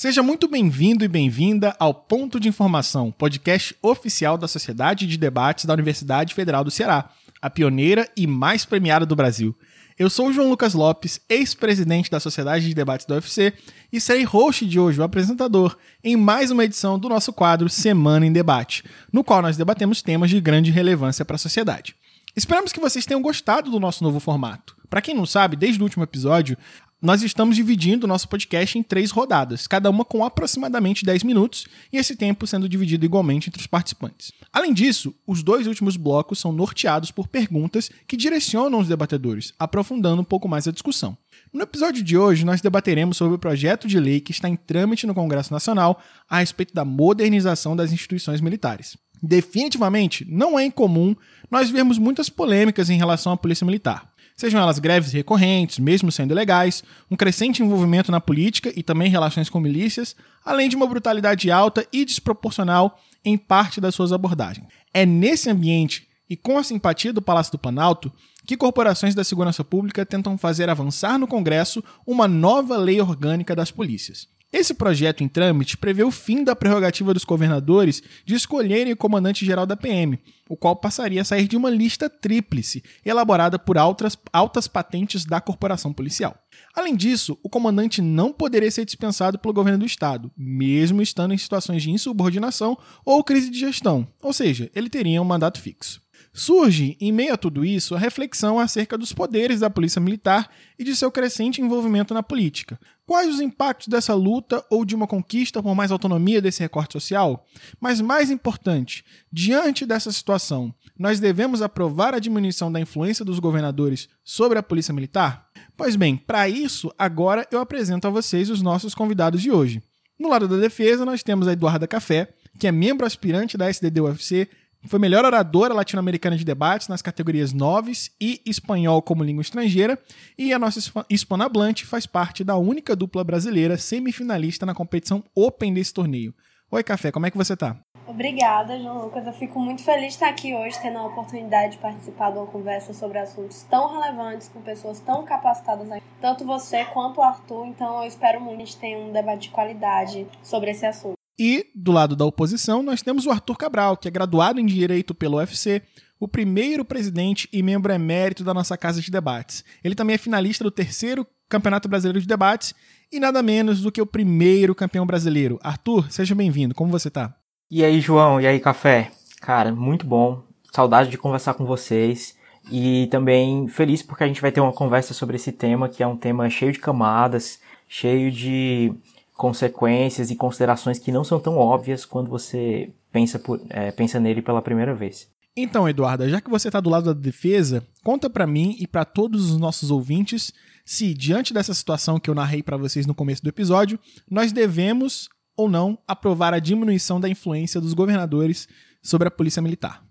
Seja muito bem-vindo e bem-vinda ao Ponto de Informação, podcast oficial da Sociedade de Debates da Universidade Federal do Ceará, a pioneira e mais premiada do Brasil. Eu sou o João Lucas Lopes, ex-presidente da Sociedade de Debates da UFC, e serei host de hoje, o apresentador, em mais uma edição do nosso quadro Semana em Debate, no qual nós debatemos temas de grande relevância para a sociedade. Esperamos que vocês tenham gostado do nosso novo formato. Para quem não sabe, desde o último episódio, nós estamos dividindo o nosso podcast em três rodadas, cada uma com aproximadamente 10 minutos, e esse tempo sendo dividido igualmente entre os participantes. Além disso, os dois últimos blocos são norteados por perguntas que direcionam os debatedores, aprofundando um pouco mais a discussão. No episódio de hoje, nós debateremos sobre o projeto de lei que está em trâmite no Congresso Nacional a respeito da modernização das instituições militares. Definitivamente, não é incomum nós vermos muitas polêmicas em relação à Polícia Militar sejam elas greves recorrentes, mesmo sendo legais, um crescente envolvimento na política e também relações com milícias, além de uma brutalidade alta e desproporcional em parte das suas abordagens. É nesse ambiente e com a simpatia do Palácio do Planalto que corporações da segurança pública tentam fazer avançar no Congresso uma nova lei orgânica das polícias. Esse projeto em trâmite prevê o fim da prerrogativa dos governadores de escolherem o comandante-geral da PM, o qual passaria a sair de uma lista tríplice, elaborada por altas, altas patentes da corporação policial. Além disso, o comandante não poderia ser dispensado pelo governo do estado, mesmo estando em situações de insubordinação ou crise de gestão, ou seja, ele teria um mandato fixo. Surge, em meio a tudo isso, a reflexão acerca dos poderes da Polícia Militar e de seu crescente envolvimento na política. Quais os impactos dessa luta ou de uma conquista por mais autonomia desse recorte social? Mas mais importante, diante dessa situação, nós devemos aprovar a diminuição da influência dos governadores sobre a Polícia Militar? Pois bem, para isso, agora eu apresento a vocês os nossos convidados de hoje. No lado da defesa, nós temos a Eduarda Café, que é membro aspirante da SDD-UFC, foi melhor oradora latino-americana de debates nas categorias Noves e Espanhol como língua estrangeira. E a nossa hispanohablante faz parte da única dupla brasileira semifinalista na competição Open desse torneio. Oi, Café, como é que você tá? Obrigada, João Lucas. Eu fico muito feliz de estar aqui hoje, tendo a oportunidade de participar de uma conversa sobre assuntos tão relevantes, com pessoas tão capacitadas, tanto você quanto o Arthur. Então, eu espero muito que a gente tenha um debate de qualidade sobre esse assunto. E do lado da oposição, nós temos o Arthur Cabral, que é graduado em Direito pelo UFC, o primeiro presidente e membro emérito da nossa Casa de Debates. Ele também é finalista do terceiro Campeonato Brasileiro de Debates e nada menos do que o primeiro campeão brasileiro. Arthur, seja bem-vindo. Como você tá? E aí, João? E aí, Café? Cara, muito bom. Saudade de conversar com vocês. E também feliz porque a gente vai ter uma conversa sobre esse tema, que é um tema cheio de camadas, cheio de consequências e considerações que não são tão óbvias quando você pensa, por, é, pensa nele pela primeira vez. Então, Eduarda, já que você está do lado da defesa, conta para mim e para todos os nossos ouvintes se, diante dessa situação que eu narrei para vocês no começo do episódio, nós devemos ou não aprovar a diminuição da influência dos governadores sobre a polícia militar.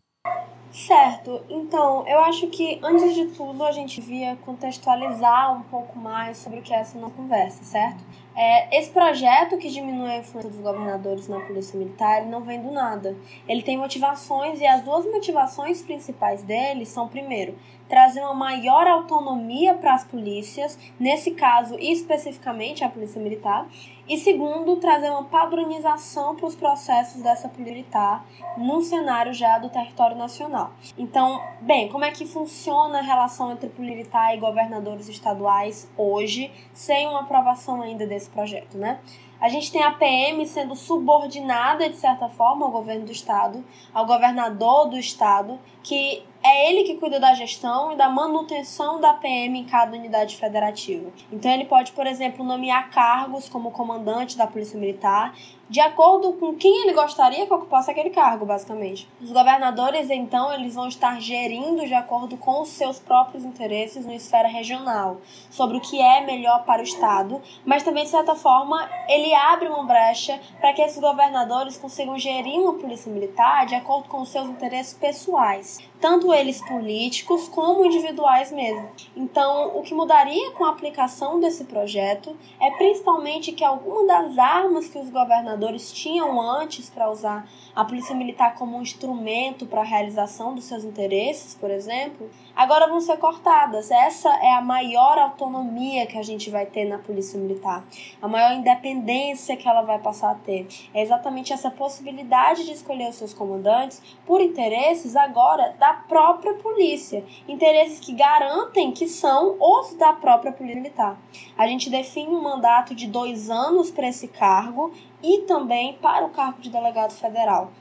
Certo, então eu acho que antes de tudo a gente via contextualizar um pouco mais sobre o que é essa nossa conversa, certo? É, esse projeto que diminui a influência dos governadores na polícia militar não vem do nada. Ele tem motivações e as duas motivações principais dele são, primeiro, trazer uma maior autonomia para as polícias, nesse caso especificamente a polícia militar, e segundo, trazer uma padronização para os processos dessa polícia militar num cenário já do território nacional. Então, bem, como é que funciona a relação entre polícia militar e governadores estaduais hoje, sem uma aprovação ainda desse projeto, né? A gente tem a PM sendo subordinada, de certa forma, ao governo do estado, ao governador do estado, que é ele que cuida da gestão e da manutenção da PM em cada unidade federativa. Então ele pode, por exemplo, nomear cargos como comandante da Polícia Militar, de acordo com quem ele gostaria que ocupasse aquele cargo, basicamente. Os governadores, então, eles vão estar gerindo de acordo com os seus próprios interesses na esfera regional, sobre o que é melhor para o estado, mas também de certa forma ele abre uma brecha para que esses governadores consigam gerir uma polícia militar de acordo com os seus interesses pessoais. Tanto eles políticos como individuais mesmo. Então, o que mudaria com a aplicação desse projeto é principalmente que algumas das armas que os governadores tinham antes para usar a polícia militar como um instrumento para a realização dos seus interesses, por exemplo, agora vão ser cortadas. Essa é a maior autonomia que a gente vai ter na polícia militar, a maior independência que ela vai passar a ter. É exatamente essa possibilidade de escolher os seus comandantes por interesses agora da própria polícia, interesses que garantem que são os da própria polícia militar. A gente define um mandato de dois anos para esse cargo e também para o cargo de delegado federal.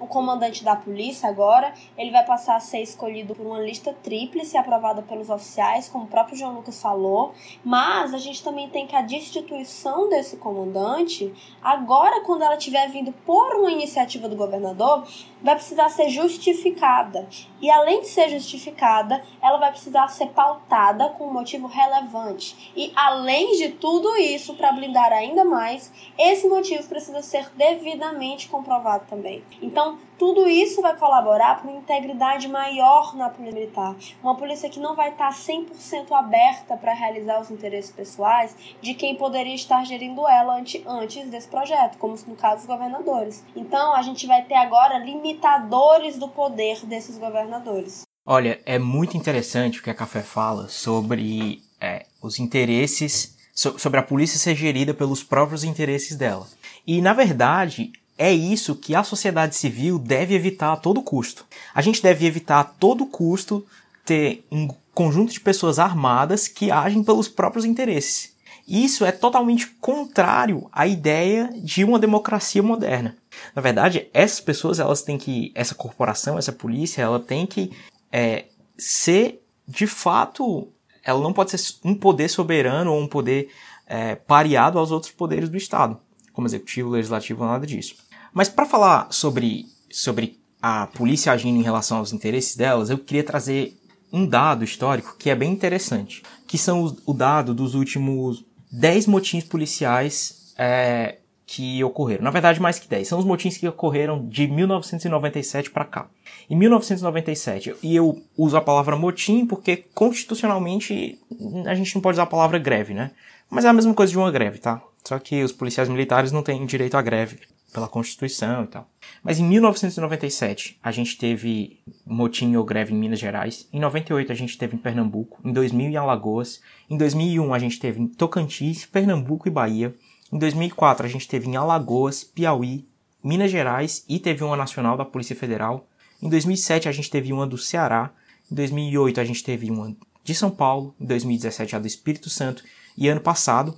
O comandante da polícia agora, ele vai passar a ser escolhido por uma lista tríplice aprovada pelos oficiais, como o próprio João Lucas falou, mas a gente também tem que a destituição desse comandante, agora quando ela tiver vindo por uma iniciativa do governador, vai precisar ser justificada. E além de ser justificada, ela vai precisar ser pautada com um motivo relevante. E além de tudo isso, para blindar ainda mais, esse motivo precisa ser devidamente comprovado também. Então, tudo isso vai colaborar para uma integridade maior na polícia militar. Uma polícia que não vai estar 100% aberta para realizar os interesses pessoais de quem poderia estar gerindo ela antes desse projeto, como no caso dos governadores. Então, a gente vai ter agora limitadores do poder desses governadores. Olha, é muito interessante o que a Café fala sobre é, os interesses, sobre a polícia ser gerida pelos próprios interesses dela. E, na verdade, é isso que a sociedade civil deve evitar a todo custo. A gente deve evitar a todo custo ter um conjunto de pessoas armadas que agem pelos próprios interesses. Isso é totalmente contrário à ideia de uma democracia moderna. Na verdade, essas pessoas, elas têm que, essa corporação, essa polícia, ela tem que é, ser, de fato, ela não pode ser um poder soberano ou um poder é, pareado aos outros poderes do Estado, como executivo, legislativo, nada disso. Mas para falar sobre, sobre a polícia agindo em relação aos interesses delas, eu queria trazer um dado histórico que é bem interessante, que são o, dado dos últimos 10 motins policiais é, que ocorreram. Na verdade, mais que 10. São os motins que ocorreram de 1997 para cá. Em 1997, e eu uso a palavra motim porque constitucionalmente a gente não pode usar a palavra greve, né? Mas é a mesma coisa de uma greve, tá? Só que os policiais militares não têm direito à greve pela Constituição e tal. Mas em 1997 a gente teve motim ou greve em Minas Gerais, em 98 a gente teve em Pernambuco, em 2000 em Alagoas, em 2001 a gente teve em Tocantins, Pernambuco e Bahia, em 2004 a gente teve em Alagoas, Piauí, Minas Gerais e teve uma nacional da Polícia Federal. Em 2007 a gente teve uma do Ceará, em 2008 a gente teve uma de São Paulo, em 2017 a do Espírito Santo. E ano passado,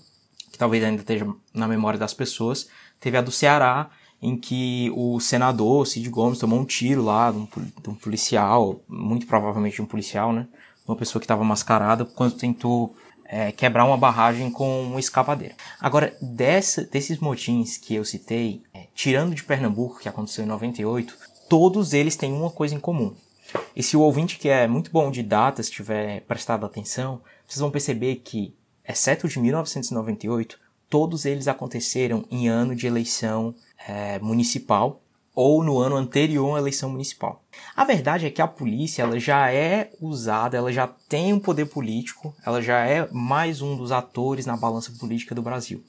que talvez ainda esteja na memória das pessoas, Teve a do Ceará, em que o senador Cid Gomes tomou um tiro lá de um, de um policial, muito provavelmente um policial, né? Uma pessoa que estava mascarada quando tentou é, quebrar uma barragem com uma escavadeira. Agora, dessa, desses motins que eu citei, é, tirando de Pernambuco, que aconteceu em 98, todos eles têm uma coisa em comum. E se o ouvinte que é muito bom de datas tiver prestado atenção, vocês vão perceber que, exceto de 1998, todos eles aconteceram em ano de eleição é, municipal ou no ano anterior à eleição municipal. A verdade é que a polícia ela já é usada, ela já tem um poder político, ela já é mais um dos atores na balança política do Brasil.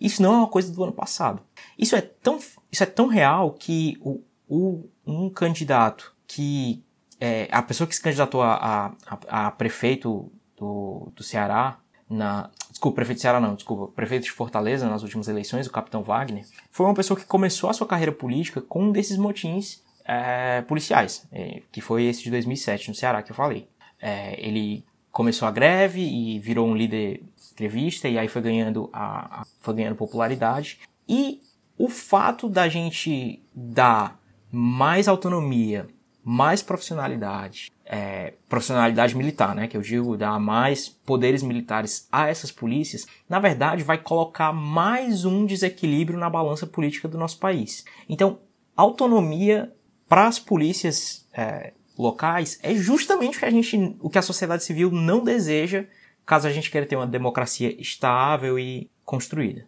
Isso não é uma coisa do ano passado. Isso é tão, isso é tão real que o, o um candidato que é, a pessoa que se candidatou a, a, a prefeito do, do Ceará na Desculpa, prefeito de Ceará não, desculpa. Prefeito de Fortaleza nas últimas eleições, o capitão Wagner, foi uma pessoa que começou a sua carreira política com um desses motins é, policiais, é, que foi esse de 2007 no Ceará que eu falei. É, ele começou a greve e virou um líder entrevista e aí foi ganhando, a, a, foi ganhando popularidade. E o fato da gente dar mais autonomia, mais profissionalidade é, profissionalidade militar, né, que eu digo dar mais poderes militares a essas polícias, na verdade vai colocar mais um desequilíbrio na balança política do nosso país. Então, autonomia para as polícias é, locais é justamente o que a gente, o que a sociedade civil não deseja, caso a gente queira ter uma democracia estável e construída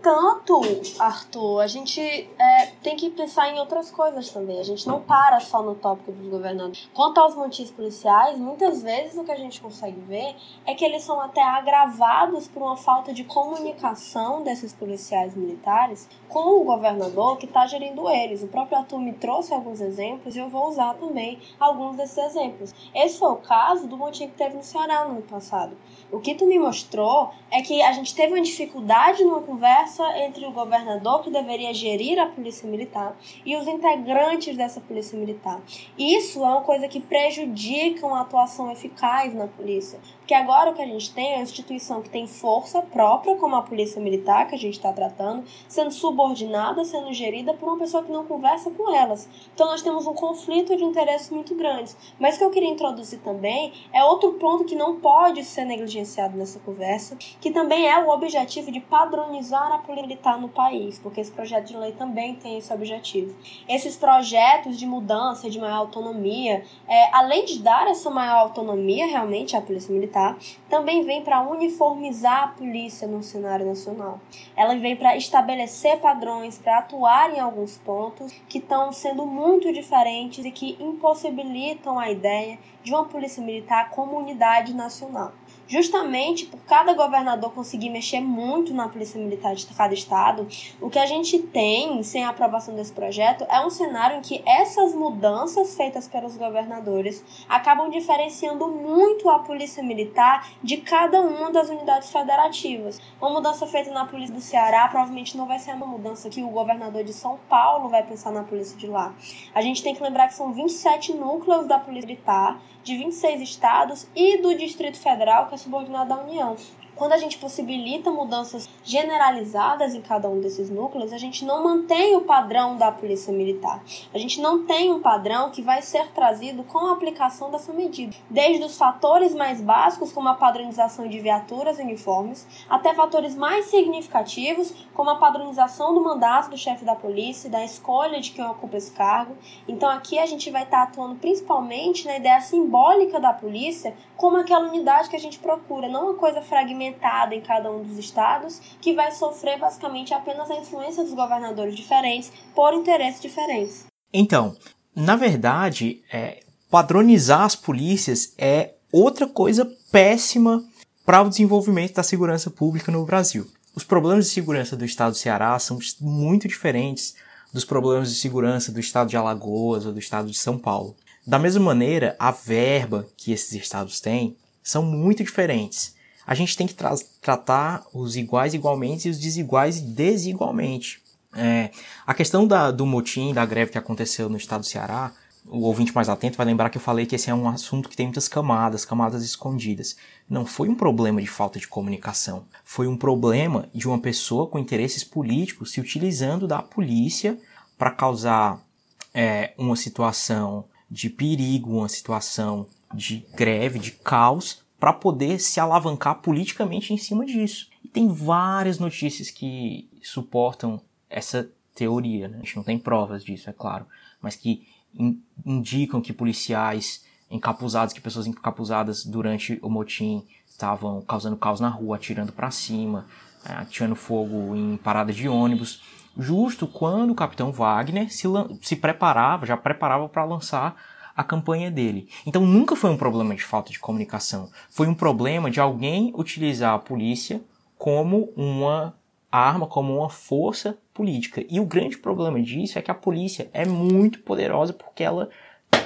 entanto, Arthur, a gente é, tem que pensar em outras coisas também. A gente não para só no tópico dos governantes. Quanto aos motivos policiais, muitas vezes o que a gente consegue ver é que eles são até agravados por uma falta de comunicação desses policiais militares com o governador que está gerindo eles. O próprio Arthur me trouxe alguns exemplos e eu vou usar também alguns desses exemplos. Esse foi o caso do motim que teve no Ceará no ano passado. O que tu me mostrou é que a gente teve uma dificuldade numa conversa entre o governador, que deveria gerir a polícia militar, e os integrantes dessa polícia militar. Isso é uma coisa que prejudica uma atuação eficaz na polícia. Porque agora o que a gente tem é uma instituição que tem força própria, como a polícia militar, que a gente está tratando, sendo subordinada, sendo gerida por uma pessoa que não conversa com elas. Então nós temos um conflito de interesses muito grandes. Mas o que eu queria introduzir também é outro ponto que não pode ser negligenciado nessa conversa, que também é o objetivo de padronizar a polícia militar no país, porque esse projeto de lei também tem esse objetivo. Esses projetos de mudança, de maior autonomia, é, além de dar essa maior autonomia realmente à polícia militar, Tá? também vem para uniformizar a polícia no cenário nacional. Ela vem para estabelecer padrões, para atuar em alguns pontos que estão sendo muito diferentes e que impossibilitam a ideia de uma polícia militar como unidade nacional justamente por cada governador conseguir mexer muito na polícia militar de cada estado, o que a gente tem sem a aprovação desse projeto é um cenário em que essas mudanças feitas pelos governadores acabam diferenciando muito a polícia militar de cada uma das unidades federativas. Uma mudança feita na polícia do Ceará provavelmente não vai ser uma mudança que o governador de São Paulo vai pensar na polícia de lá. A gente tem que lembrar que são 27 núcleos da polícia militar de 26 estados e do Distrito Federal, que é subordinado à União. Quando a gente possibilita mudanças generalizadas em cada um desses núcleos, a gente não mantém o padrão da polícia militar. A gente não tem um padrão que vai ser trazido com a aplicação dessa medida. Desde os fatores mais básicos, como a padronização de viaturas e uniformes, até fatores mais significativos, como a padronização do mandato do chefe da polícia e da escolha de quem ocupa esse cargo. Então aqui a gente vai estar atuando principalmente na ideia simbólica da polícia como aquela unidade que a gente procura, não uma coisa fragmentada em cada um dos estados, que vai sofrer basicamente apenas a influência dos governadores diferentes por interesses diferentes. Então, na verdade, é, padronizar as polícias é outra coisa péssima para o desenvolvimento da segurança pública no Brasil. Os problemas de segurança do estado do Ceará são muito diferentes dos problemas de segurança do estado de Alagoas ou do estado de São Paulo. Da mesma maneira, a verba que esses estados têm são muito diferentes. A gente tem que tra tratar os iguais igualmente e os desiguais desigualmente. É, a questão da, do motim, da greve que aconteceu no estado do Ceará, o ouvinte mais atento vai lembrar que eu falei que esse é um assunto que tem muitas camadas, camadas escondidas. Não foi um problema de falta de comunicação. Foi um problema de uma pessoa com interesses políticos se utilizando da polícia para causar é, uma situação de perigo, uma situação de greve, de caos, para poder se alavancar politicamente em cima disso. E tem várias notícias que suportam essa teoria, né? a gente não tem provas disso, é claro, mas que in indicam que policiais encapuzados, que pessoas encapuzadas durante o motim estavam causando caos na rua, atirando para cima, é, atirando fogo em paradas de ônibus justo quando o capitão Wagner se, se preparava, já preparava para lançar a campanha dele. Então nunca foi um problema de falta de comunicação, foi um problema de alguém utilizar a polícia como uma arma, como uma força política. E o grande problema disso é que a polícia é muito poderosa porque ela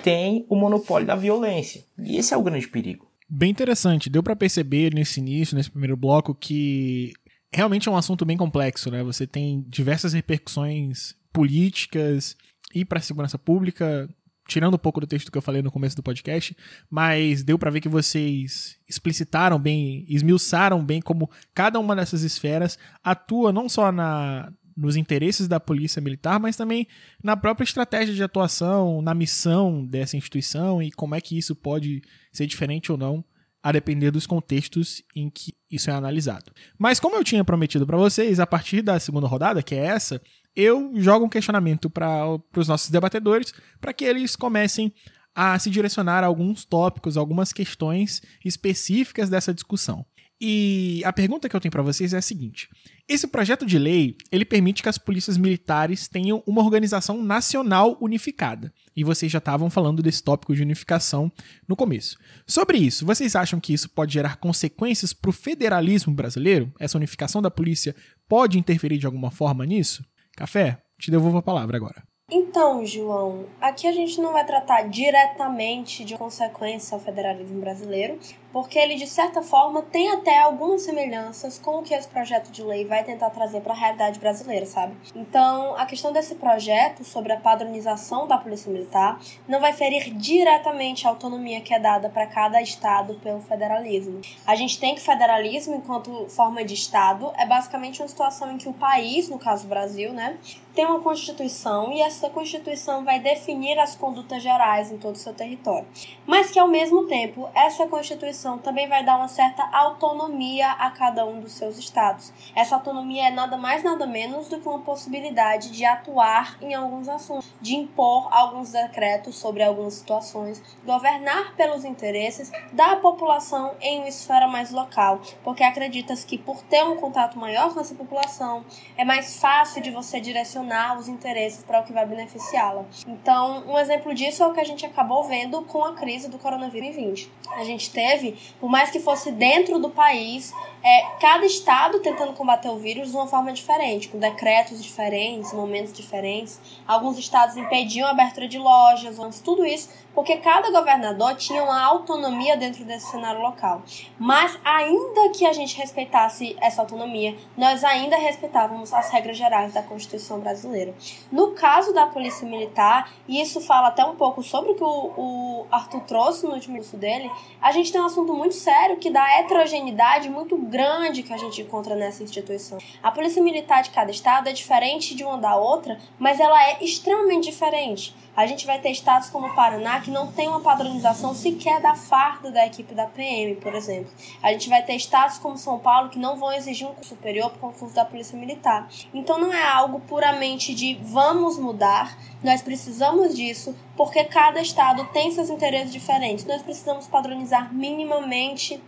tem o monopólio da violência. E esse é o grande perigo. Bem interessante. Deu para perceber nesse início, nesse primeiro bloco, que realmente é um assunto bem complexo, né? Você tem diversas repercussões políticas e para a segurança pública, tirando um pouco do texto que eu falei no começo do podcast, mas deu para ver que vocês explicitaram bem, esmiuçaram bem como cada uma dessas esferas atua não só na nos interesses da polícia militar, mas também na própria estratégia de atuação, na missão dessa instituição e como é que isso pode ser diferente ou não a depender dos contextos em que isso é analisado. Mas como eu tinha prometido para vocês, a partir da segunda rodada, que é essa, eu jogo um questionamento para os nossos debatedores, para que eles comecem a se direcionar a alguns tópicos, algumas questões específicas dessa discussão. E a pergunta que eu tenho para vocês é a seguinte: esse projeto de lei, ele permite que as polícias militares tenham uma organização nacional unificada. E vocês já estavam falando desse tópico de unificação no começo. Sobre isso, vocês acham que isso pode gerar consequências para o federalismo brasileiro? Essa unificação da polícia pode interferir de alguma forma nisso? Café, te devolvo a palavra agora. Então, João, aqui a gente não vai tratar diretamente de consequência ao federalismo brasileiro, porque ele de certa forma tem até algumas semelhanças com o que esse projeto de lei vai tentar trazer para a realidade brasileira, sabe? Então, a questão desse projeto sobre a padronização da Polícia Militar não vai ferir diretamente a autonomia que é dada para cada estado pelo federalismo. A gente tem que federalismo, enquanto forma de estado, é basicamente uma situação em que o país, no caso o Brasil, né, tem uma constituição e essa constituição vai definir as condutas gerais em todo o seu território. Mas que ao mesmo tempo, essa constituição Constituição também vai dar uma certa autonomia a cada um dos seus estados. Essa autonomia é nada mais nada menos do que uma possibilidade de atuar em alguns assuntos, de impor alguns decretos sobre algumas situações, governar pelos interesses da população em uma esfera mais local, porque acreditas que por ter um contato maior com essa população, é mais fácil de você direcionar os interesses para o que vai beneficiá-la. Então, um exemplo disso é o que a gente acabou vendo com a crise do coronavírus 2020. A gente teve por mais que fosse dentro do país, é, cada estado tentando combater o vírus de uma forma diferente, com decretos diferentes, momentos diferentes. Alguns estados impediam a abertura de lojas, tudo isso porque cada governador tinha uma autonomia dentro desse cenário local. Mas ainda que a gente respeitasse essa autonomia, nós ainda respeitávamos as regras gerais da Constituição brasileira. No caso da Polícia Militar, e isso fala até um pouco sobre o que o, o Arthur trouxe no último discurso dele, a gente tem um assunto muito sério que dá heterogeneidade muito grande que a gente encontra nessa instituição. A Polícia Militar de cada estado é diferente de uma da outra, mas ela é extremamente diferente. A gente vai ter estados como o Paraná que não tem uma padronização sequer da farda da equipe da PM, por exemplo. A gente vai ter estados como São Paulo que não vão exigir um curso superior para o concurso da Polícia Militar. Então não é algo puramente de vamos mudar, nós precisamos disso porque cada estado tem seus interesses diferentes. Nós precisamos padronizar minimamente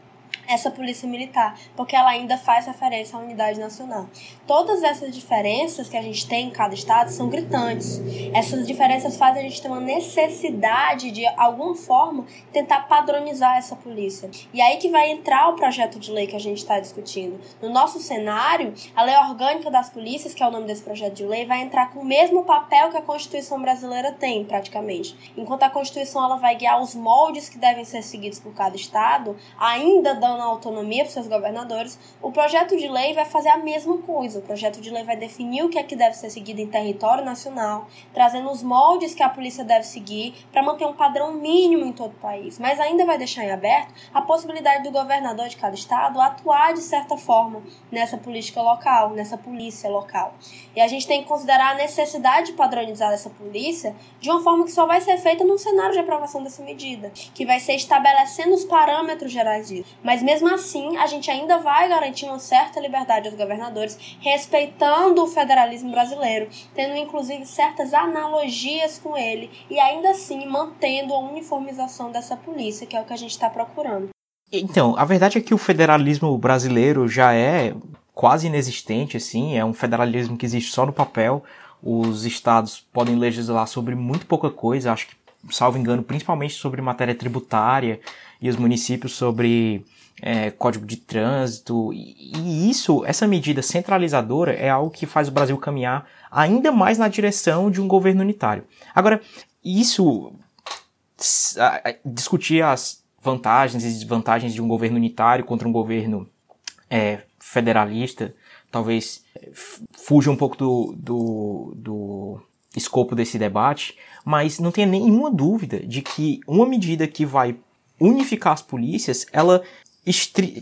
essa polícia militar, porque ela ainda faz referência à unidade nacional. Todas essas diferenças que a gente tem em cada estado são gritantes. Essas diferenças fazem a gente ter uma necessidade de alguma forma tentar padronizar essa polícia. E aí que vai entrar o projeto de lei que a gente está discutindo. No nosso cenário, a lei orgânica das polícias, que é o nome desse projeto de lei, vai entrar com o mesmo papel que a Constituição brasileira tem, praticamente. Enquanto a Constituição ela vai guiar os moldes que devem ser seguidos por cada estado, ainda dando dando autonomia para seus governadores, o projeto de lei vai fazer a mesma coisa. O projeto de lei vai definir o que é que deve ser seguido em território nacional, trazendo os moldes que a polícia deve seguir para manter um padrão mínimo em todo o país, mas ainda vai deixar em aberto a possibilidade do governador de cada estado atuar de certa forma nessa política local, nessa polícia local. E a gente tem que considerar a necessidade de padronizar essa polícia de uma forma que só vai ser feita num cenário de aprovação dessa medida, que vai ser estabelecendo os parâmetros gerais disso. Mas mesmo assim, a gente ainda vai garantir uma certa liberdade aos governadores, respeitando o federalismo brasileiro, tendo inclusive certas analogias com ele e ainda assim mantendo a uniformização dessa polícia, que é o que a gente está procurando. Então, a verdade é que o federalismo brasileiro já é quase inexistente, assim, é um federalismo que existe só no papel. Os estados podem legislar sobre muito pouca coisa, acho que, salvo engano, principalmente sobre matéria tributária, e os municípios sobre é, código de trânsito, e, isso, essa medida centralizadora é algo que faz o Brasil caminhar ainda mais na direção de um governo unitário. Agora, isso discutir as vantagens e desvantagens de um governo unitário contra um governo é, federalista, talvez fuja um pouco do, do, do escopo desse debate, mas não tenha nenhuma dúvida de que uma medida que vai unificar as polícias, ela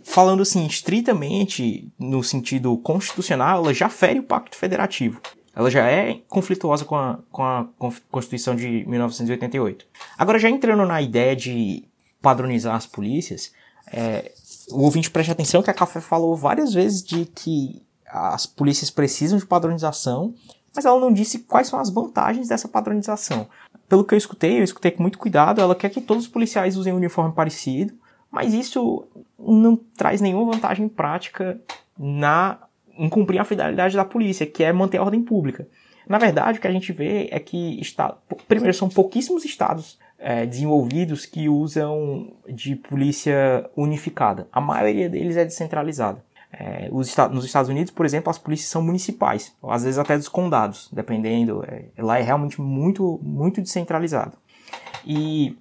falando assim, estritamente no sentido constitucional, ela já fere o Pacto Federativo. Ela já é conflituosa com a, com a Constituição de 1988. Agora, já entrando na ideia de padronizar as polícias, é, o ouvinte preste atenção que a Café falou várias vezes de que as polícias precisam de padronização, mas ela não disse quais são as vantagens dessa padronização. Pelo que eu escutei, eu escutei com muito cuidado, ela quer que todos os policiais usem um uniforme parecido, mas isso não traz nenhuma vantagem prática na em cumprir a finalidade da polícia, que é manter a ordem pública. Na verdade, o que a gente vê é que está, primeiro são pouquíssimos estados é, desenvolvidos que usam de polícia unificada. A maioria deles é descentralizada. É, os, nos Estados Unidos, por exemplo, as polícias são municipais, ou às vezes até dos condados, dependendo. É, lá é realmente muito, muito descentralizado. E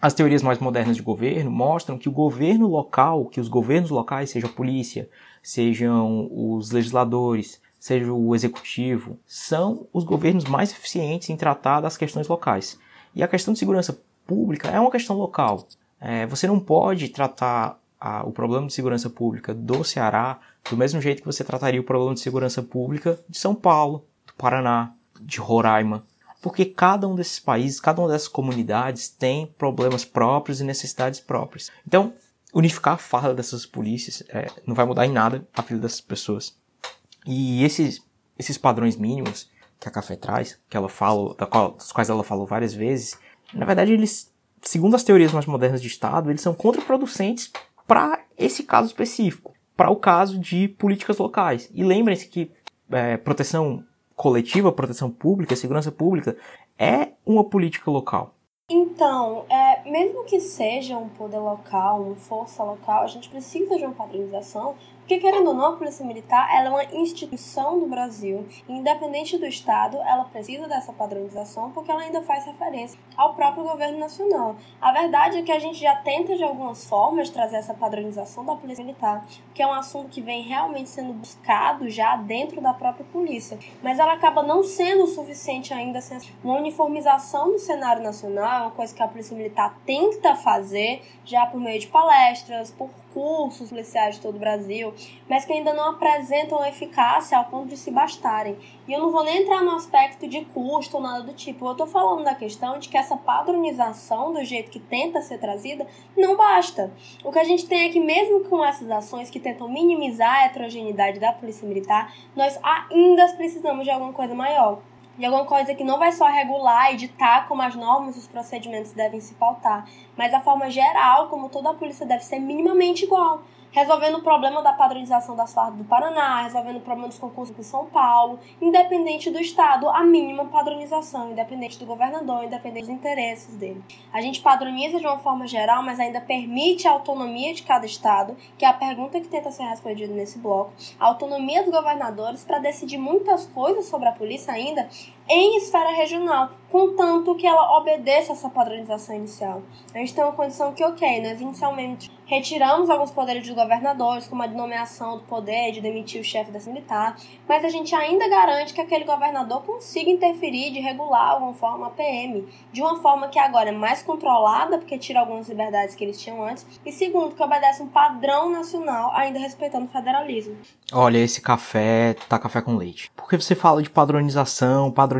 as teorias mais modernas de governo mostram que o governo local, que os governos locais, seja a polícia, sejam os legisladores, seja o executivo, são os governos mais eficientes em tratar das questões locais. E a questão de segurança pública é uma questão local. É, você não pode tratar a, o problema de segurança pública do Ceará do mesmo jeito que você trataria o problema de segurança pública de São Paulo, do Paraná, de Roraima. Porque cada um desses países, cada uma dessas comunidades tem problemas próprios e necessidades próprias. Então, unificar a farda dessas polícias é, não vai mudar em nada a vida dessas pessoas. E esses, esses padrões mínimos que a Café traz, que ela fala, da qual, dos quais ela falou várias vezes, na verdade eles, segundo as teorias mais modernas de Estado, eles são contraproducentes para esse caso específico, para o caso de políticas locais. E lembrem-se que é, proteção coletiva, proteção pública, segurança pública é uma política local. Então, é, mesmo que seja um poder local, uma força local, a gente precisa de uma padronização porque, querendo ou não, a Polícia Militar ela é uma instituição do Brasil. Independente do Estado, ela precisa dessa padronização porque ela ainda faz referência ao próprio governo nacional. A verdade é que a gente já tenta, de algumas formas, trazer essa padronização da Polícia Militar, que é um assunto que vem realmente sendo buscado já dentro da própria polícia. Mas ela acaba não sendo o suficiente ainda. Assim, uma uniformização no cenário nacional é uma coisa que a Polícia Militar tenta fazer já por meio de palestras, por cursos policiais de todo o Brasil, mas que ainda não apresentam eficácia ao ponto de se bastarem. E eu não vou nem entrar no aspecto de custo ou nada do tipo. Eu estou falando da questão de que essa padronização do jeito que tenta ser trazida não basta. O que a gente tem é que mesmo com essas ações que tentam minimizar a heterogeneidade da polícia militar, nós ainda precisamos de alguma coisa maior de alguma coisa que não vai só regular e ditar como as normas e os procedimentos devem se pautar, mas a forma geral como toda a polícia deve ser minimamente igual resolvendo o problema da padronização das fardas do Paraná, resolvendo o problema dos concursos em São Paulo, independente do Estado, a mínima padronização, independente do governador, independente dos interesses dele. A gente padroniza de uma forma geral, mas ainda permite a autonomia de cada Estado, que é a pergunta que tenta ser respondida nesse bloco, a autonomia dos governadores para decidir muitas coisas sobre a polícia ainda em esfera regional, contanto que ela obedeça essa padronização inicial. A gente tem uma condição que, ok, nós inicialmente retiramos alguns poderes dos governadores, como a de nomeação do poder, de demitir o chefe da militar, mas a gente ainda garante que aquele governador consiga interferir, de regular alguma forma a PM, de uma forma que agora é mais controlada, porque tira algumas liberdades que eles tinham antes, e segundo, que obedece um padrão nacional, ainda respeitando o federalismo. Olha, esse café tá café com leite. Porque você fala de padronização, padronização,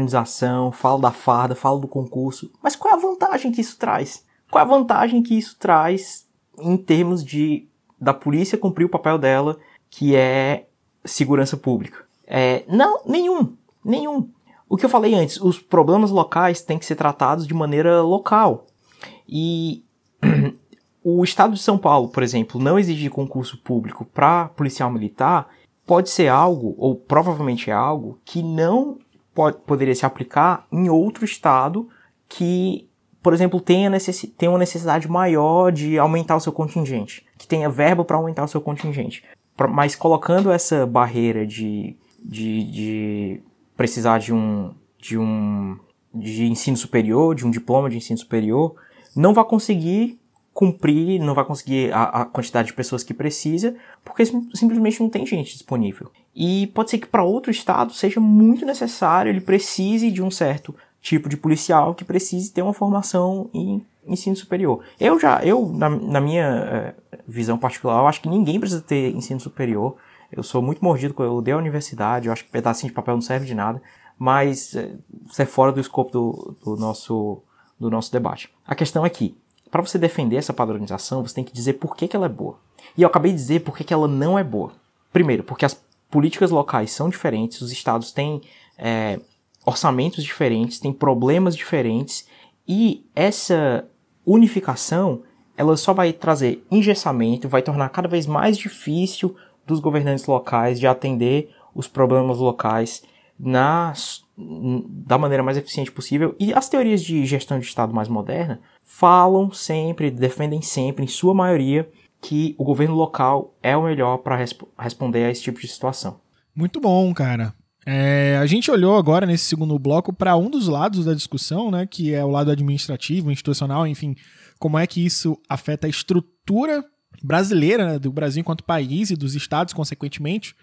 fala da farda, fala do concurso, mas qual é a vantagem que isso traz? Qual é a vantagem que isso traz em termos de da polícia cumprir o papel dela, que é segurança pública. É, não, nenhum, nenhum. O que eu falei antes, os problemas locais têm que ser tratados de maneira local. E o Estado de São Paulo, por exemplo, não exigir concurso público para policial militar pode ser algo, ou provavelmente é algo, que não pode, poderia se aplicar em outro estado que por exemplo, tenha, necessi tem uma necessidade maior de aumentar o seu contingente, que tenha verba para aumentar o seu contingente. Mas colocando essa barreira de, de, de precisar de um, de um de ensino superior, de um diploma de ensino superior, não vai conseguir cumprir, não vai conseguir a, a quantidade de pessoas que precisa, porque simplesmente não tem gente disponível. E pode ser que para outro estado seja muito necessário, ele precise de um certo tipo de policial que precise ter uma formação em ensino superior. Eu já, eu, na, na minha é, visão particular, eu acho que ninguém precisa ter ensino superior. Eu sou muito mordido com eu odeio a universidade, eu acho que pedacinho de papel não serve de nada, mas é, isso é fora do escopo do, do, nosso, do nosso debate. A questão é que, para você defender essa padronização, você tem que dizer por que, que ela é boa. E eu acabei de dizer por que, que ela não é boa. Primeiro, porque as políticas locais são diferentes, os estados têm é, orçamentos diferentes, têm problemas diferentes e essa unificação ela só vai trazer engessamento, vai tornar cada vez mais difícil dos governantes locais de atender os problemas locais nas, da maneira mais eficiente possível. E as teorias de gestão de Estado mais moderna falam sempre, defendem sempre, em sua maioria, que o governo local é o melhor para resp responder a esse tipo de situação. Muito bom, cara. É, a gente olhou agora nesse segundo bloco para um dos lados da discussão, né, que é o lado administrativo, institucional, enfim, como é que isso afeta a estrutura brasileira né, do Brasil enquanto país e dos estados, consequentemente.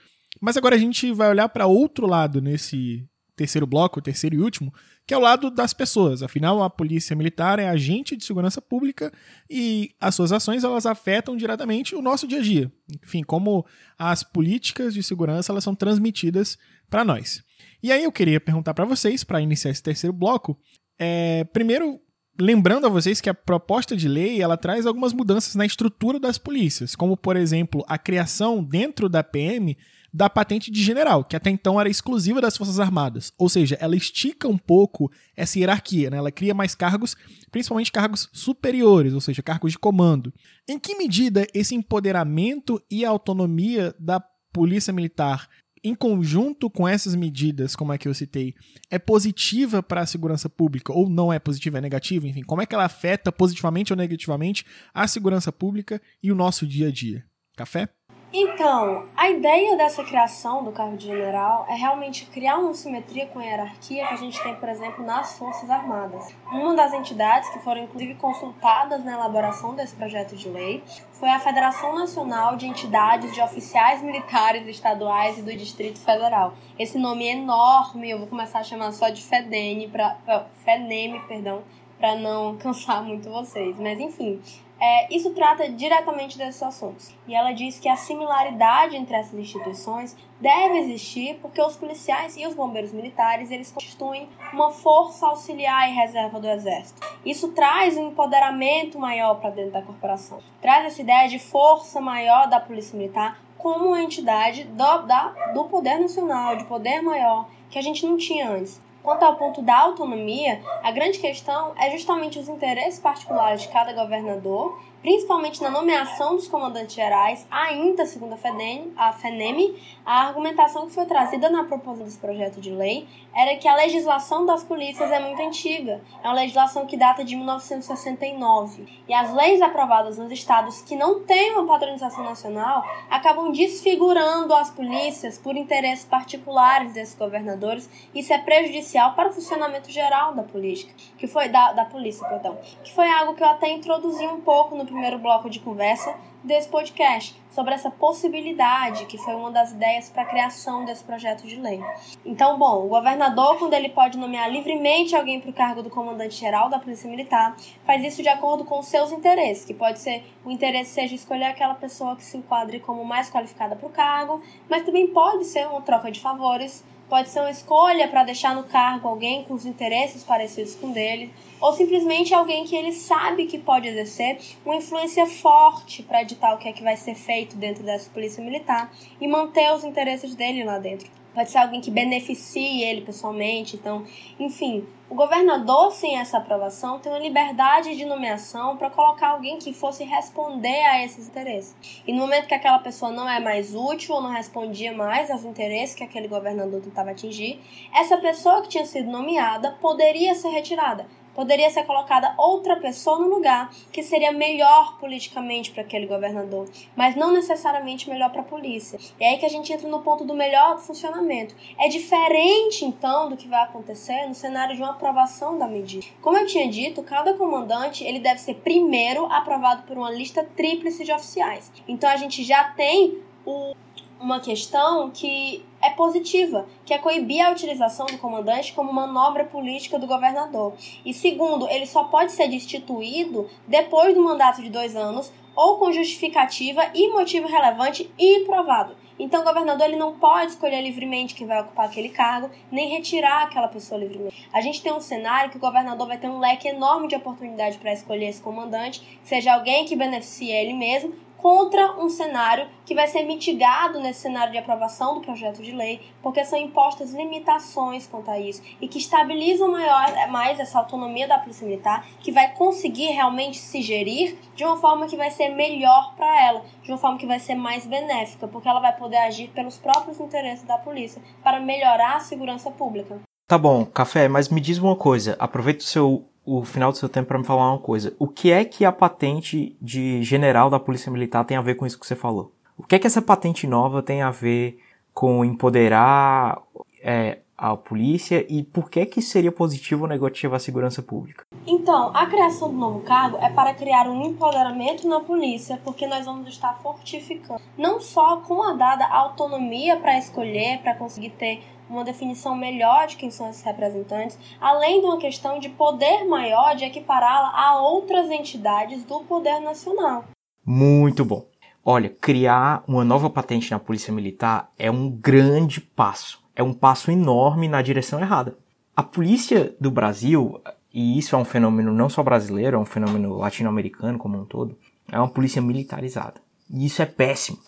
Mas agora a gente vai olhar para outro lado nesse terceiro bloco, terceiro e último, que é o lado das pessoas. Afinal, a polícia militar é agente de segurança pública e as suas ações elas afetam diretamente o nosso dia a dia. Enfim, como as políticas de segurança elas são transmitidas para nós. E aí eu queria perguntar para vocês, para iniciar esse terceiro bloco, é, primeiro lembrando a vocês que a proposta de lei ela traz algumas mudanças na estrutura das polícias, como por exemplo a criação dentro da PM da patente de general, que até então era exclusiva das Forças Armadas. Ou seja, ela estica um pouco essa hierarquia, né? ela cria mais cargos, principalmente cargos superiores, ou seja, cargos de comando. Em que medida esse empoderamento e autonomia da Polícia Militar em conjunto com essas medidas, como é que eu citei, é positiva para a segurança pública ou não é positiva, é negativa, enfim, como é que ela afeta positivamente ou negativamente a segurança pública e o nosso dia a dia? Café? Então, a ideia dessa criação do cargo de general é realmente criar uma simetria com a hierarquia que a gente tem, por exemplo, nas Forças Armadas. Uma das entidades que foram inclusive consultadas na elaboração desse projeto de lei foi a Federação Nacional de Entidades de Oficiais Militares Estaduais e do Distrito Federal. Esse nome é enorme, eu vou começar a chamar só de FEDENE, pra, FENEME, perdão, para não cansar muito vocês. Mas enfim, é, isso trata diretamente desses assuntos. E ela diz que a similaridade entre essas instituições deve existir porque os policiais e os bombeiros militares eles constituem uma força auxiliar e reserva do exército. Isso traz um empoderamento maior para dentro da corporação. Traz essa ideia de força maior da polícia militar como uma entidade do, da, do poder nacional, de poder maior, que a gente não tinha antes. Quanto ao ponto da autonomia, a grande questão é justamente os interesses particulares de cada governador principalmente na nomeação dos comandantes gerais, ainda segundo a, FEDEM, a FENEM, a argumentação que foi trazida na proposta desse projeto de lei era que a legislação das polícias é muito antiga. É uma legislação que data de 1969. E as leis aprovadas nos estados que não têm uma padronização nacional acabam desfigurando as polícias por interesses particulares desses governadores. Isso é prejudicial para o funcionamento geral da política, que foi da, da polícia, perdão, que foi algo que eu até introduzi um pouco no primeiro bloco de conversa desse podcast, sobre essa possibilidade, que foi uma das ideias para a criação desse projeto de lei. Então, bom, o governador, quando ele pode nomear livremente alguém para o cargo do comandante-geral da Polícia Militar, faz isso de acordo com seus interesses, que pode ser o interesse seja escolher aquela pessoa que se enquadre como mais qualificada para o cargo, mas também pode ser uma troca de favores pode ser uma escolha para deixar no cargo alguém com os interesses parecidos com dele, ou simplesmente alguém que ele sabe que pode exercer uma influência forte para editar o que é que vai ser feito dentro dessa polícia militar e manter os interesses dele lá dentro pode ser alguém que beneficie ele pessoalmente. Então, enfim, o governador, sem essa aprovação, tem uma liberdade de nomeação para colocar alguém que fosse responder a esses interesses. E no momento que aquela pessoa não é mais útil ou não respondia mais aos interesses que aquele governador tentava atingir, essa pessoa que tinha sido nomeada poderia ser retirada poderia ser colocada outra pessoa no lugar que seria melhor politicamente para aquele governador, mas não necessariamente melhor para a polícia. E é aí que a gente entra no ponto do melhor funcionamento. É diferente então do que vai acontecer no cenário de uma aprovação da medida. Como eu tinha dito, cada comandante ele deve ser primeiro aprovado por uma lista tríplice de oficiais. Então a gente já tem o uma questão que é positiva, que é coibir a utilização do comandante como manobra política do governador. E segundo, ele só pode ser destituído depois do mandato de dois anos ou com justificativa e motivo relevante e provado. Então, o governador ele não pode escolher livremente quem vai ocupar aquele cargo, nem retirar aquela pessoa livremente. A gente tem um cenário que o governador vai ter um leque enorme de oportunidade para escolher esse comandante, seja alguém que beneficie ele mesmo contra um cenário que vai ser mitigado nesse cenário de aprovação do projeto de lei, porque são impostas limitações quanto a isso e que estabilizam maior, mais essa autonomia da Polícia Militar, que vai conseguir realmente se gerir de uma forma que vai ser melhor para ela, de uma forma que vai ser mais benéfica, porque ela vai poder agir pelos próprios interesses da polícia para melhorar a segurança pública. Tá bom, Café, mas me diz uma coisa, aproveita o seu o final do seu tempo para me falar uma coisa. O que é que a patente de general da Polícia Militar tem a ver com isso que você falou? O que é que essa patente nova tem a ver com empoderar é, a polícia e por que que seria positivo ou negativo a segurança pública? Então, a criação do novo cargo é para criar um empoderamento na polícia, porque nós vamos estar fortificando não só com a dada autonomia para escolher, para conseguir ter uma definição melhor de quem são esses representantes, além de uma questão de poder maior de equipará-la a outras entidades do poder nacional. Muito bom. Olha, criar uma nova patente na Polícia Militar é um grande passo. É um passo enorme na direção errada. A polícia do Brasil, e isso é um fenômeno não só brasileiro, é um fenômeno latino-americano como um todo, é uma polícia militarizada. E isso é péssimo.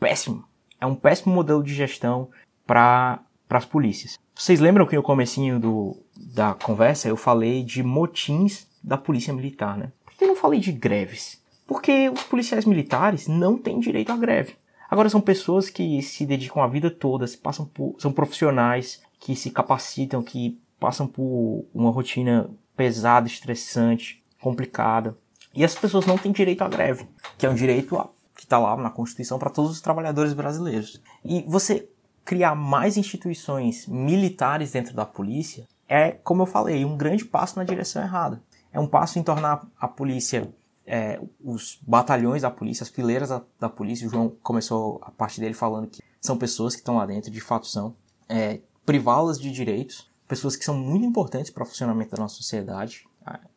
Péssimo. É um péssimo modelo de gestão para as polícias. Vocês lembram que no comecinho do, da conversa eu falei de motins da polícia militar, né? Por que eu não falei de greves? Porque os policiais militares não têm direito à greve. Agora são pessoas que se dedicam a vida toda, passam por, são profissionais que se capacitam, que passam por uma rotina pesada, estressante, complicada. E essas pessoas não têm direito à greve, que é um direito a, que está lá na Constituição para todos os trabalhadores brasileiros. E você criar mais instituições militares dentro da polícia é, como eu falei, um grande passo na direção errada. É um passo em tornar a polícia, é, os batalhões da polícia, as fileiras da, da, polícia. O João começou a parte dele falando que são pessoas que estão lá dentro, de fato são, é, privá-las de direitos, pessoas que são muito importantes para o funcionamento da nossa sociedade,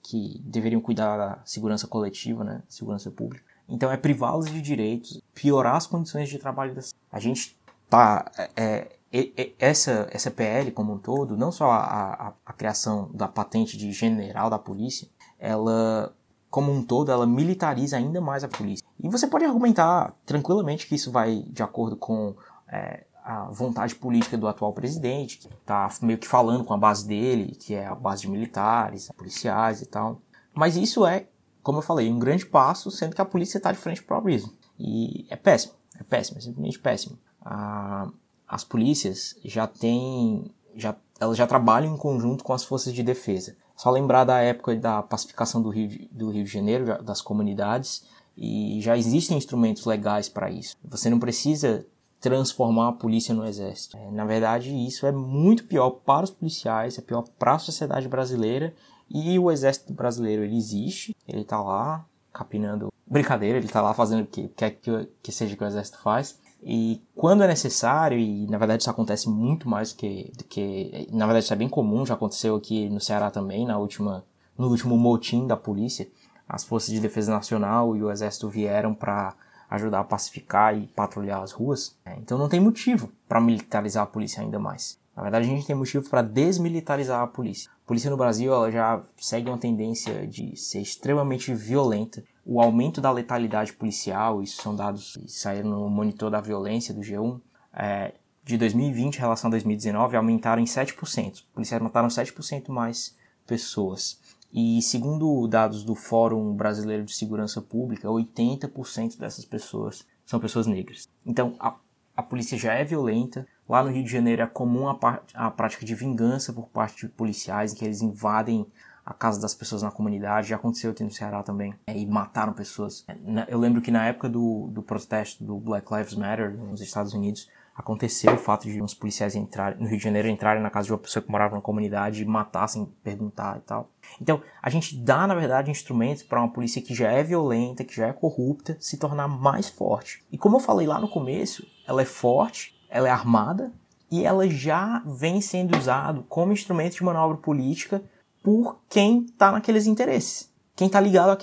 que deveriam cuidar da segurança coletiva, né, segurança pública. Então é privá-las de direitos, piorar as condições de trabalho. Das... A gente tá, é, é, essa, essa PL como um todo, não só a, a, a, criação da patente de general da polícia, ela, como um todo, ela militariza ainda mais a polícia. E você pode argumentar tranquilamente que isso vai de acordo com é, a vontade política do atual presidente, que está meio que falando com a base dele, que é a base de militares, policiais e tal. Mas isso é, como eu falei, um grande passo, sendo que a polícia está de frente para o abismo. E é péssimo, é péssimo, é simplesmente péssimo a, as polícias já têm, já, elas já trabalham em conjunto com as forças de defesa. Só lembrar da época da pacificação do Rio, do Rio de Janeiro, das comunidades, e já existem instrumentos legais para isso. Você não precisa transformar a polícia no exército. É, na verdade, isso é muito pior para os policiais, é pior para a sociedade brasileira. E o exército brasileiro ele existe, ele está lá capinando brincadeira, ele está lá fazendo o que quer que, que seja que o exército faz. E quando é necessário, e na verdade isso acontece muito mais do que, do que. Na verdade isso é bem comum, já aconteceu aqui no Ceará também, na última, no último motim da polícia. As Forças de Defesa Nacional e o Exército vieram para ajudar a pacificar e patrulhar as ruas. É, então não tem motivo para militarizar a polícia ainda mais. Na verdade, a gente tem motivo para desmilitarizar a polícia. A polícia no Brasil ela já segue uma tendência de ser extremamente violenta o aumento da letalidade policial, isso são dados que saíram no monitor da violência do G1, é, de 2020 em relação a 2019 aumentaram em 7%. Os policiais mataram 7% mais pessoas. E segundo dados do Fórum Brasileiro de Segurança Pública, 80% dessas pessoas são pessoas negras. Então a, a polícia já é violenta. Lá no Rio de Janeiro é comum a, a prática de vingança por parte de policiais, em que eles invadem a casa das pessoas na comunidade. Já aconteceu aqui no Ceará também. É, e mataram pessoas. É, eu lembro que na época do, do protesto do Black Lives Matter nos Estados Unidos, aconteceu o fato de uns policiais entrarem no Rio de Janeiro entrarem na casa de uma pessoa que morava na comunidade e matar sem perguntar e tal. Então, a gente dá, na verdade, instrumentos para uma polícia que já é violenta, que já é corrupta, se tornar mais forte. E como eu falei lá no começo, ela é forte, ela é armada e ela já vem sendo usado como instrumento de manobra política por quem está naqueles interesses, quem está ligado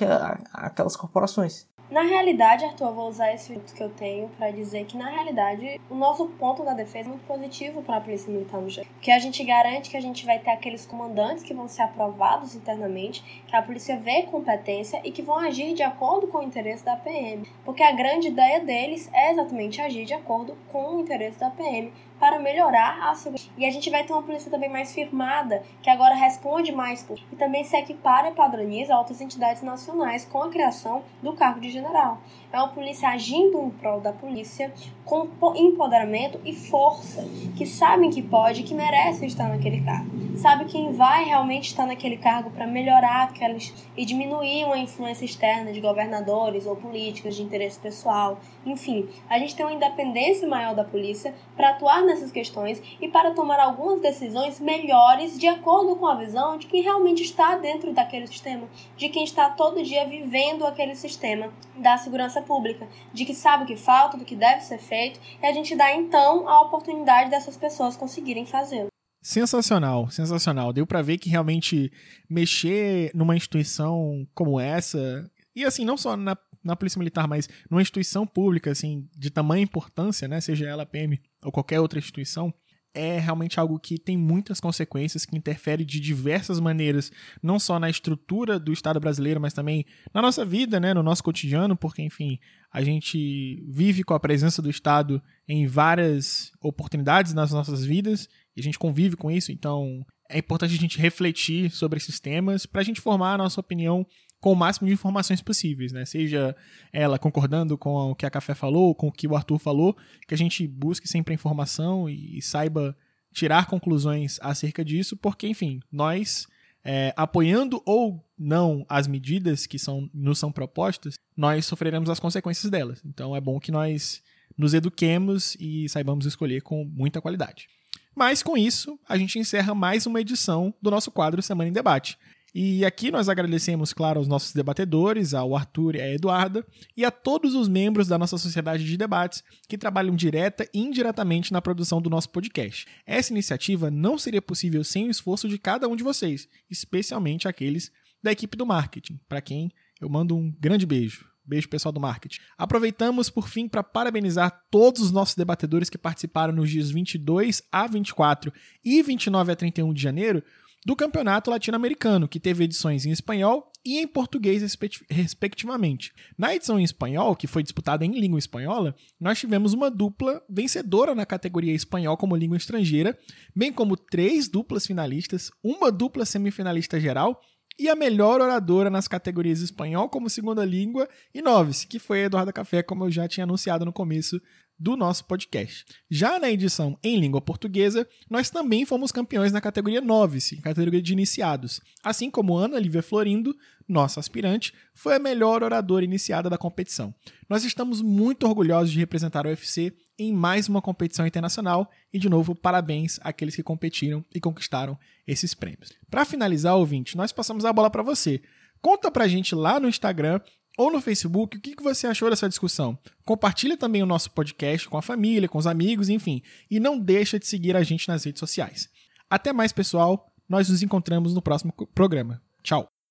àquelas corporações. Na realidade, Arthur, eu vou usar esse minuto que eu tenho para dizer que, na realidade, o nosso ponto da defesa é muito positivo para a Polícia Militar no geral. Porque a gente garante que a gente vai ter aqueles comandantes que vão ser aprovados internamente, que a polícia vê competência e que vão agir de acordo com o interesse da PM. Porque a grande ideia deles é exatamente agir de acordo com o interesse da PM para melhorar a segurança. E a gente vai ter uma polícia também mais firmada, que agora responde mais por, e também se equipara e padroniza outras entidades nacionais com a criação do cargo de general. É uma polícia agindo em prol da polícia com empoderamento e força, que sabem que pode e que merecem estar naquele cargo. Sabe quem vai realmente estar naquele cargo para melhorar aquelas e diminuir uma influência externa de governadores ou políticas de interesse pessoal. Enfim, a gente tem uma independência maior da polícia para atuar nessas questões e para tomar algumas decisões melhores de acordo com a visão de quem realmente está dentro daquele sistema, de quem está todo dia vivendo aquele sistema da segurança pública, de que sabe o que falta, do que deve ser feito, e a gente dá então a oportunidade dessas pessoas conseguirem fazê-lo. Sensacional, sensacional. Deu para ver que realmente mexer numa instituição como essa, e assim, não só na, na Polícia Militar, mas numa instituição pública, assim, de tamanha importância, né, seja ela a PM ou qualquer outra instituição, é realmente algo que tem muitas consequências, que interfere de diversas maneiras, não só na estrutura do Estado brasileiro, mas também na nossa vida, né, no nosso cotidiano, porque, enfim, a gente vive com a presença do Estado em várias oportunidades nas nossas vidas, e a gente convive com isso, então é importante a gente refletir sobre esses temas para a gente formar a nossa opinião com o máximo de informações possíveis, né? Seja ela concordando com o que a Café falou, com o que o Arthur falou, que a gente busque sempre a informação e saiba tirar conclusões acerca disso, porque, enfim, nós, é, apoiando ou não as medidas que são, nos são propostas, nós sofreremos as consequências delas. Então é bom que nós nos eduquemos e saibamos escolher com muita qualidade. Mas com isso, a gente encerra mais uma edição do nosso quadro Semana em Debate. E aqui nós agradecemos, claro, aos nossos debatedores, ao Arthur e à Eduarda, e a todos os membros da nossa sociedade de debates que trabalham direta e indiretamente na produção do nosso podcast. Essa iniciativa não seria possível sem o esforço de cada um de vocês, especialmente aqueles da equipe do marketing, para quem eu mando um grande beijo. Beijo, pessoal do marketing. Aproveitamos, por fim, para parabenizar todos os nossos debatedores que participaram nos dias 22 a 24 e 29 a 31 de janeiro do Campeonato Latino-Americano, que teve edições em espanhol e em português, respectivamente. Na edição em espanhol, que foi disputada em língua espanhola, nós tivemos uma dupla vencedora na categoria espanhol como língua estrangeira, bem como três duplas finalistas, uma dupla semifinalista geral e a melhor oradora nas categorias espanhol como segunda língua e novice, que foi a Eduarda Café, como eu já tinha anunciado no começo do nosso podcast. Já na edição em língua portuguesa, nós também fomos campeões na categoria Novice, categoria de iniciados, assim como Ana Lívia Florindo, nossa aspirante, foi a melhor oradora iniciada da competição. Nós estamos muito orgulhosos de representar o UFC em mais uma competição internacional e, de novo, parabéns àqueles que competiram e conquistaram esses prêmios. Para finalizar, ouvinte, nós passamos a bola para você. Conta pra gente lá no Instagram ou no Facebook o que você achou dessa discussão. Compartilha também o nosso podcast com a família, com os amigos, enfim. E não deixa de seguir a gente nas redes sociais. Até mais, pessoal. Nós nos encontramos no próximo programa. Tchau.